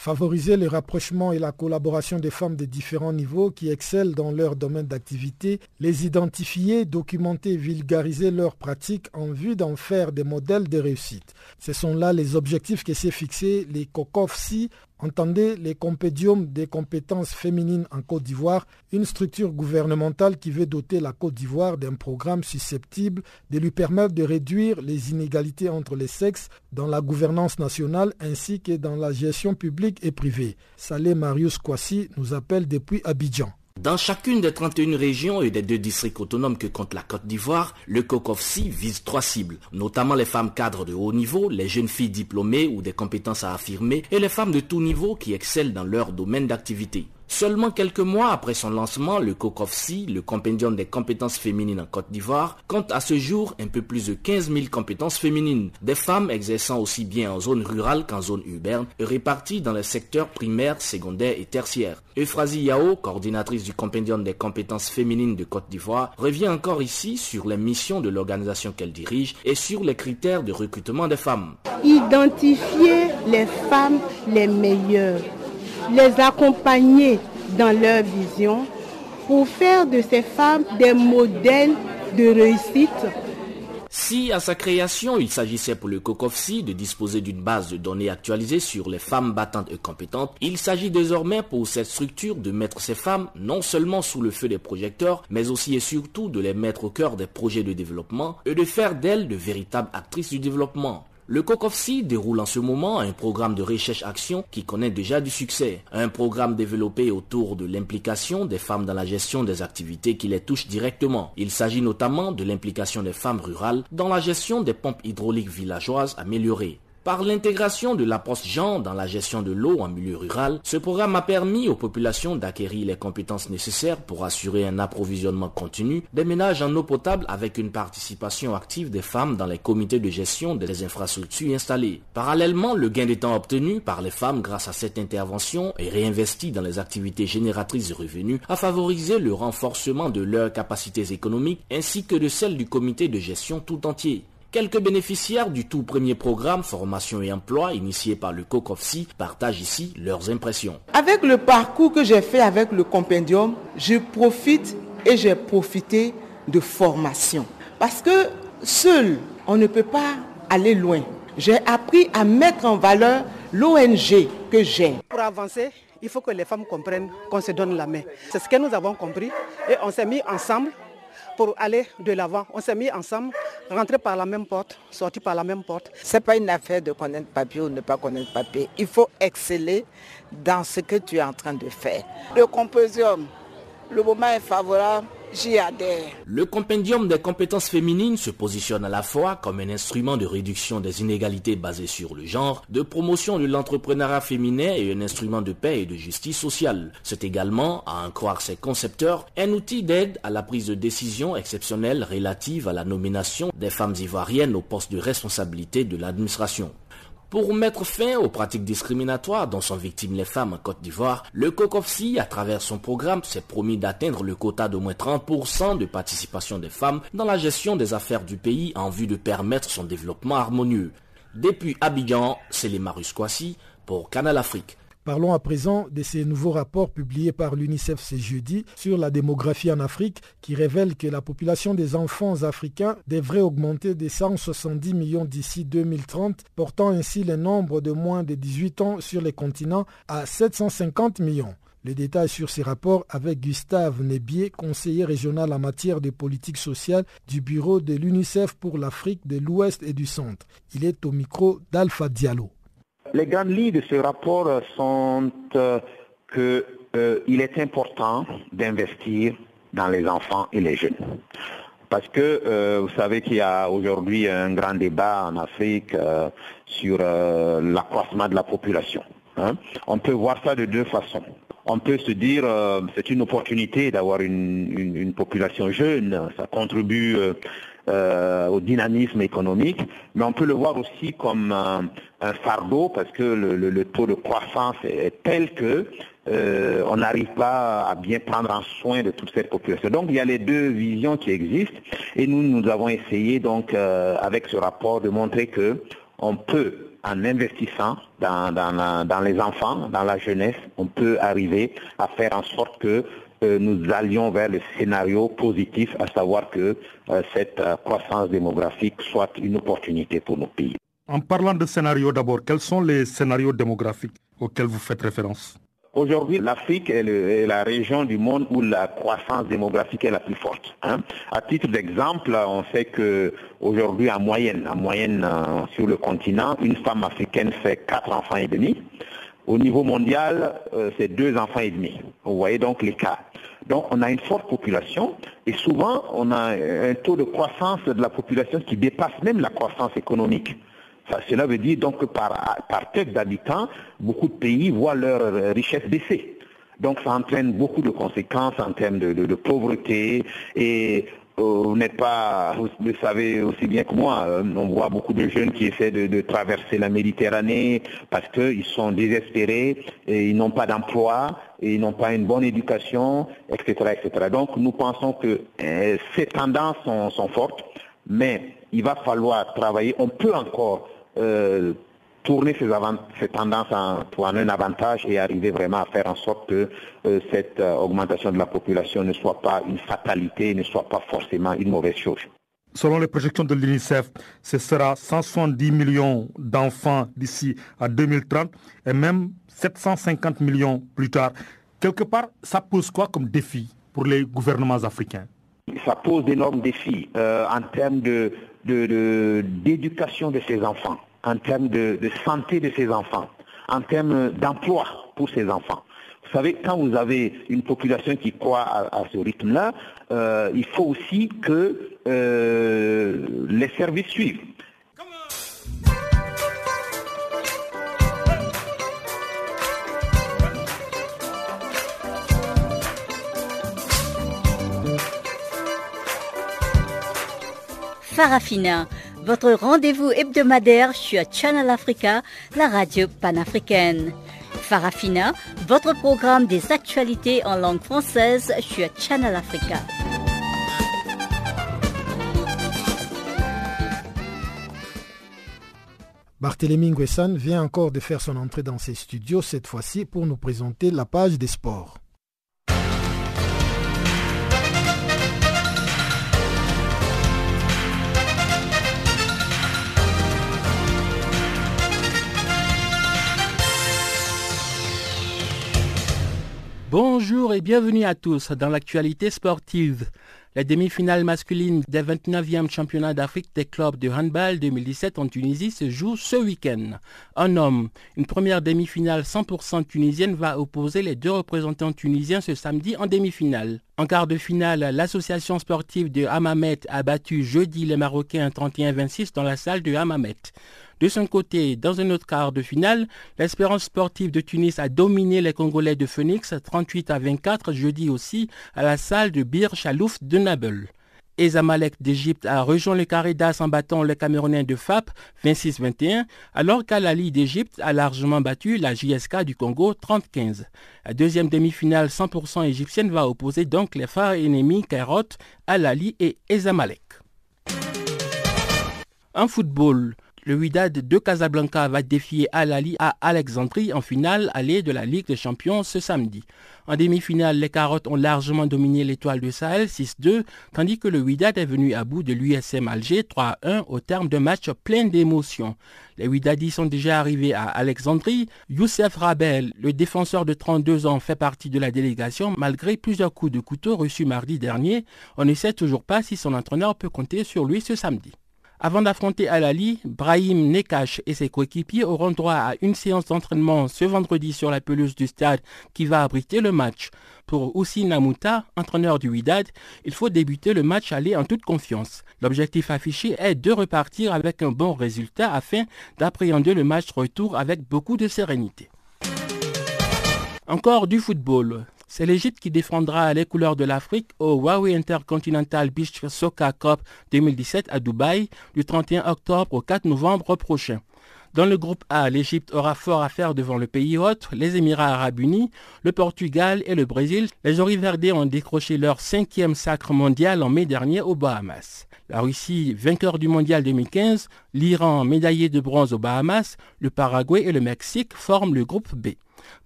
favoriser le rapprochement et la collaboration des femmes de différents niveaux qui excellent dans leur domaine d'activité, les identifier, documenter, vulgariser leurs pratiques en vue d'en faire des modèles de réussite. Ce sont là les objectifs que s'est fixé les COCOFSI Entendez les compédiums des compétences féminines en Côte d'Ivoire, une structure gouvernementale qui veut doter la Côte d'Ivoire d'un programme susceptible de lui permettre de réduire les inégalités entre les sexes dans la gouvernance nationale ainsi que dans la gestion publique et privée. Salé Marius Kwasi nous appelle depuis Abidjan. Dans chacune des 31 régions et des deux districts autonomes que compte la Côte d'Ivoire, le COCOFSI vise trois cibles, notamment les femmes cadres de haut niveau, les jeunes filles diplômées ou des compétences à affirmer et les femmes de tout niveau qui excellent dans leur domaine d'activité. Seulement quelques mois après son lancement, le COCOFSI, le compendium des compétences féminines en Côte d'Ivoire, compte à ce jour un peu plus de 15 000 compétences féminines, des femmes exerçant aussi bien en zone rurale qu'en zone urbaine, réparties dans les secteurs primaires, secondaires et tertiaires. Euphrasie Yao, coordinatrice du compendium des compétences féminines de Côte d'Ivoire, revient encore ici sur les missions de l'organisation qu'elle dirige et sur les critères de recrutement des femmes. Identifier les femmes les meilleures les accompagner dans leur vision pour faire de ces femmes des modèles de réussite. Si à sa création, il s'agissait pour le COCOFSI de disposer d'une base de données actualisée sur les femmes battantes et compétentes, il s'agit désormais pour cette structure de mettre ces femmes non seulement sous le feu des projecteurs, mais aussi et surtout de les mettre au cœur des projets de développement et de faire d'elles de véritables actrices du développement. Le COCOFSI déroule en ce moment un programme de recherche-action qui connaît déjà du succès. Un programme développé autour de l'implication des femmes dans la gestion des activités qui les touchent directement. Il s'agit notamment de l'implication des femmes rurales dans la gestion des pompes hydrauliques villageoises améliorées. Par l'intégration de l'approche genre dans la gestion de l'eau en milieu rural, ce programme a permis aux populations d'acquérir les compétences nécessaires pour assurer un approvisionnement continu des ménages en eau potable avec une participation active des femmes dans les comités de gestion des infrastructures installées. Parallèlement, le gain de temps obtenu par les femmes grâce à cette intervention est réinvesti dans les activités génératrices de revenus a favorisé le renforcement de leurs capacités économiques ainsi que de celles du comité de gestion tout entier. Quelques bénéficiaires du tout premier programme Formation et Emploi initié par le COCOFSI partagent ici leurs impressions. Avec le parcours que j'ai fait avec le compendium, je profite et j'ai profité de formation. Parce que seul, on ne peut pas aller loin. J'ai appris à mettre en valeur l'ONG que j'ai. Pour avancer, il faut que les femmes comprennent qu'on se donne la main. C'est ce que nous avons compris et on s'est mis ensemble pour aller de l'avant. On s'est mis ensemble, rentrer par la même porte, sortir par la même porte. Ce n'est pas une affaire de connaître papier ou ne pas connaître papier. Il faut exceller dans ce que tu es en train de faire. Le composium, le moment est favorable, Le compendium des compétences féminines se positionne à la fois comme un instrument de réduction des inégalités basées sur le genre, de promotion de l'entrepreneuriat féminin et un instrument de paix et de justice sociale. C'est également, à en croire ses concepteurs, un outil d'aide à la prise de décision exceptionnelle relative à la nomination des femmes ivoiriennes au poste de responsabilité de l'administration. Pour mettre fin aux pratiques discriminatoires dont sont victimes les femmes en Côte d'Ivoire, le COCOFSI, à travers son programme, s'est promis d'atteindre le quota d'au moins 30% de participation des femmes dans la gestion des affaires du pays en vue de permettre son développement harmonieux. Depuis Abidjan, c'est les Marus pour Canal Afrique. Parlons à présent de ces nouveaux rapports publiés par l'UNICEF ce jeudi sur la démographie en Afrique qui révèlent que la population des enfants africains devrait augmenter de 170 millions d'ici 2030, portant ainsi le nombre de moins de 18 ans sur les continents à 750 millions. Les détails sur ces rapports avec Gustave Nebier, conseiller régional en matière de politique sociale du bureau de l'UNICEF pour l'Afrique de l'Ouest et du Centre. Il est au micro d'Alpha Diallo. Les grandes lignes de ce rapport sont euh, qu'il euh, est important d'investir dans les enfants et les jeunes. Parce que euh, vous savez qu'il y a aujourd'hui un grand débat en Afrique sur l'accroissement de la population. Hein. On peut voir ça de deux façons on peut se dire c'est une opportunité d'avoir une, population jeune, ça contribue euh, euh, au dynamisme économique, mais on peut le voir aussi comme un, fardeau parce que le, taux de croissance est tel que on n'arrive pas à bien prendre en soin de toute cette population. Donc il y a les deux visions qui existent et nous nous avons essayé donc avec ce rapport de montrer que on peut en investissant dans, les enfants, dans la jeunesse, on peut arriver à faire en sorte que euh, nous allions vers le scénario positif, à savoir que euh, cette euh, croissance démographique soit une opportunité pour nos pays. En parlant de scénario d'abord, quels sont les scénarios démographiques auxquels vous faites référence? Aujourd'hui, l'Afrique est, la région du monde où la croissance démographique est la plus forte. Hein. À titre d'exemple, on sait que aujourd'hui, en moyenne, en moyenne euh, sur le continent, une femme africaine fait quatre enfants et demi. Au niveau mondial, euh, c'est deux enfants et demi. Vous voyez donc l'écart. Donc on a une forte population et souvent on a un taux de croissance de la population qui dépasse même la croissance économique cela veut dire donc que par, tête d'habitants, beaucoup de pays voient leur richesse baisser. Donc ça entraîne beaucoup de conséquences en termes de, pauvreté et vous n'êtes pas, vous le savez aussi bien que moi, euh, on voit beaucoup de jeunes qui essaient de, traverser la Méditerranée parce qu'ils sont désespérés et ils n'ont pas d'emploi et ils n'ont pas une bonne éducation, etc., etc. Donc nous pensons que ces tendances sont fortes, mais il va falloir travailler. On peut encore euh, tourner ces, ces tendances en, pour un avantage et arriver vraiment à faire en sorte que euh, cette euh, augmentation de la population ne soit pas une fatalité, ne soit pas forcément une mauvaise chose. Selon les projections de l'UNICEF, ce sera 170 millions d'enfants d'ici à 2030 et même 750 millions plus tard. Quelque part, ça pose quoi comme défi pour les gouvernements africains? Ça pose d'énormes défis en termes de d'éducation de, ces enfants, en termes de, santé de ces enfants, en termes d'emploi pour ces enfants. Vous savez, quand vous avez une population qui croit à, ce rythme-là, euh, il faut aussi que euh, les services suivent. Farafina, votre rendez-vous hebdomadaire sur Channel Africa, la radio panafricaine. Farafina, votre programme des actualités en langue française sur Channel Africa. Barthélémy Nguessan vient encore de faire son entrée dans ses studios, cette fois-ci pour nous présenter la page des sports. Bonjour et bienvenue à tous dans l'actualité sportive. Les demi-finales masculines des 29e championnats d'Afrique des clubs de handball 2017 en Tunisie se jouent ce week-end. Un homme, une première demi-finale 100% tunisienne va opposer les deux représentants tunisiens ce samedi en demi-finale. En quart de finale, l'association sportive de Hamamet a battu jeudi les Marocains 31-26 dans la salle de Hamamet. De son côté, dans un autre quart de finale, l'Espérance sportive de Tunis a dominé les Congolais de Phoenix 38 à 24 jeudi aussi à la salle de Bir Chalouf de Nabel. Et Zamalek d'Égypte a rejoint le carré en battant les Camerounais de FAP 26-21, alors qu'Al-Ali d'Égypte a largement battu la JSK du Congo 30-15. La deuxième demi-finale 100% égyptienne va opposer donc les phares ennemis Kairot, Al-Ali et Ezamalek. En football, le Wydad de Casablanca va défier Al-Ali à Alexandrie en finale allée de la Ligue des Champions ce samedi. En demi-finale, les Carottes ont largement dominé l'étoile de Sahel 6-2, tandis que le Wydad est venu à bout de l'USM Alger 3-1 au terme d'un match plein d'émotions. Les Wydadis sont déjà arrivés à Alexandrie. Youssef Rabel, le défenseur de 32 ans, fait partie de la délégation malgré plusieurs coups de couteau reçus mardi dernier. On ne sait toujours pas si son entraîneur peut compter sur lui ce samedi. Avant d'affronter Al-Ali, Brahim Nekash et ses coéquipiers auront droit à une séance d'entraînement ce vendredi sur la pelouse du stade qui va abriter le match. Pour Oussi Namouta, entraîneur du Wydad, il faut débuter le match aller en toute confiance. L'objectif affiché est de repartir avec un bon résultat afin d'appréhender le match retour avec beaucoup de sérénité. Encore du football. C'est l'Égypte qui défendra les couleurs de l'Afrique au Huawei Intercontinental Beach Soccer Cup 2017 à Dubaï du 31 octobre au 4 novembre prochain. Dans le groupe A, l'Égypte aura fort à faire devant le pays hôte, les Émirats arabes unis, le Portugal et le Brésil. Les Oriverdés ont décroché leur cinquième sacre mondial en mai dernier aux Bahamas. La Russie, vainqueur du mondial 2015, l'Iran, médaillé de bronze aux Bahamas, le Paraguay et le Mexique forment le groupe B.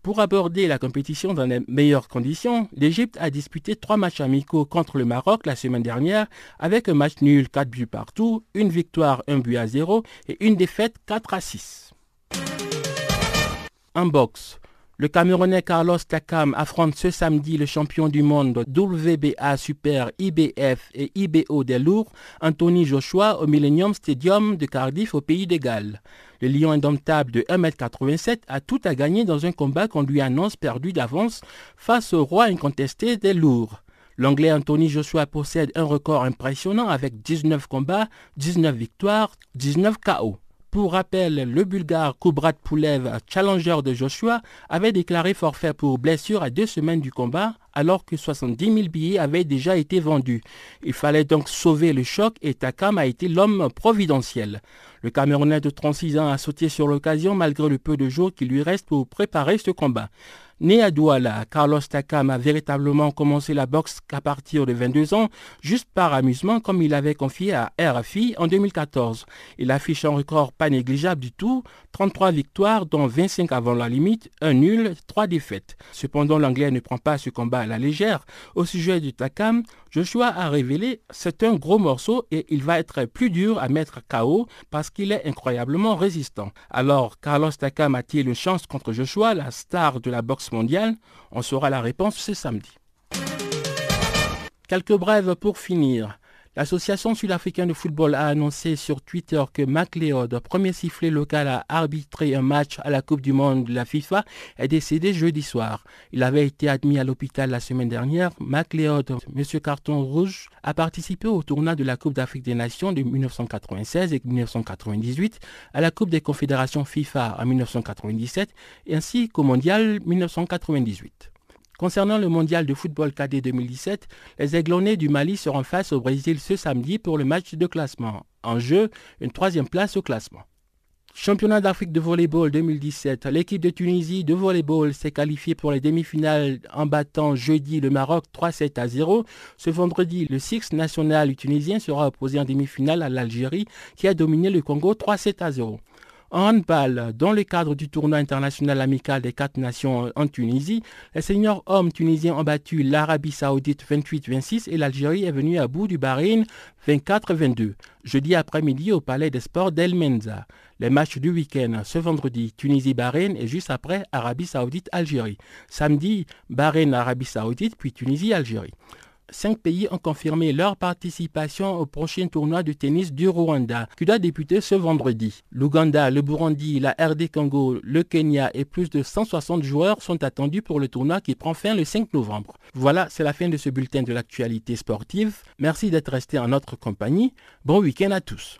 Pour aborder la compétition dans les meilleures conditions, l'Égypte a disputé trois matchs amicaux contre le Maroc la semaine dernière avec un match nul 4 buts partout, une victoire 1 but à 0 et une défaite 4 à 6. En boxe, le Camerounais Carlos Takam affronte ce samedi le champion du monde WBA Super IBF et IBO des lourds, Anthony Joshua, au Millennium Stadium de Cardiff au pays des Galles. Le lion indomptable de 1m87 a tout à gagner dans un combat qu'on lui annonce perdu d'avance face au roi incontesté des lourds. L'Anglais Anthony Joshua possède un record impressionnant avec 19 combats, 19 victoires, 19 KO. Pour rappel, le Bulgare Kubrat Pulev, challenger de Joshua, avait déclaré forfait pour blessure à deux semaines du combat alors que 70 000 billets avaient déjà été vendus. Il fallait donc sauver le choc et Takam a été l'homme providentiel. Le Camerounais de 36 ans a sauté sur l'occasion malgré le peu de jours qui lui reste pour préparer ce combat. Né à Douala, Carlos Takam a véritablement commencé la boxe qu'à partir de 22 ans, juste par amusement comme il avait confié à RFI en 2014. Il affiche un record pas négligeable du tout, 33 victoires dont 25 avant la limite, un nul, 3 défaites. Cependant, l'Anglais ne prend pas ce combat à la légère. Au sujet du Takam, Joshua a révélé c'est un gros morceau et il va être plus dur à mettre KO parce qu'il est incroyablement résistant. Alors, Carlos Takam a-t-il une chance contre Joshua, la star de la boxe mondiale? On saura la réponse ce samedi. Quelques brèves pour finir. L'Association sud-africaine de football a annoncé sur Twitter que MacLeod, premier sifflet local à arbitrer un match à la Coupe du Monde de la FIFA, est décédé jeudi soir. Il avait été admis à l'hôpital la semaine dernière. MacLeod, Monsieur Carton Rouge, a participé au tournoi de la Coupe d'Afrique des Nations de 1996 et 1998, à la Coupe des Confédérations FIFA en 1997 ainsi qu'au Mondial 1998. Concernant le mondial de football KD 2017, les Aiglonnais du Mali seront face au Brésil ce samedi pour le match de classement. En jeu, une troisième place au classement. Championnat d'Afrique de volleyball 2017. L'équipe de Tunisie de volleyball s'est qualifiée pour les demi-finales en battant jeudi le Maroc 3-7 à 0. Ce vendredi, le Six national tunisien sera opposé en demi-finale à l'Algérie qui a dominé le Congo 3-7 à 0. En handball, dans le cadre du tournoi international amical des quatre nations en Tunisie, les seniors hommes tunisiens ont battu l'Arabie saoudite 28-26 et l'Algérie est venue à bout du Bahreïn 24-22. Jeudi après-midi au Palais des Sports d'El Menza. Les matchs du week-end, ce vendredi, Tunisie-Bahreïn et juste après Arabie saoudite-Algérie. Samedi, Bahreïn-Arabie saoudite puis Tunisie-Algérie cinq pays ont confirmé leur participation au prochain tournoi de tennis du Rwanda, qui doit débuter ce vendredi. L'Ouganda, le Burundi, la RD Congo, le Kenya et plus de 160 joueurs sont attendus pour le tournoi qui prend fin le 5 novembre. Voilà, c'est la fin de ce bulletin de l'actualité sportive. Merci d'être resté en notre compagnie. Bon week-end à tous.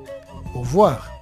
Au revoir.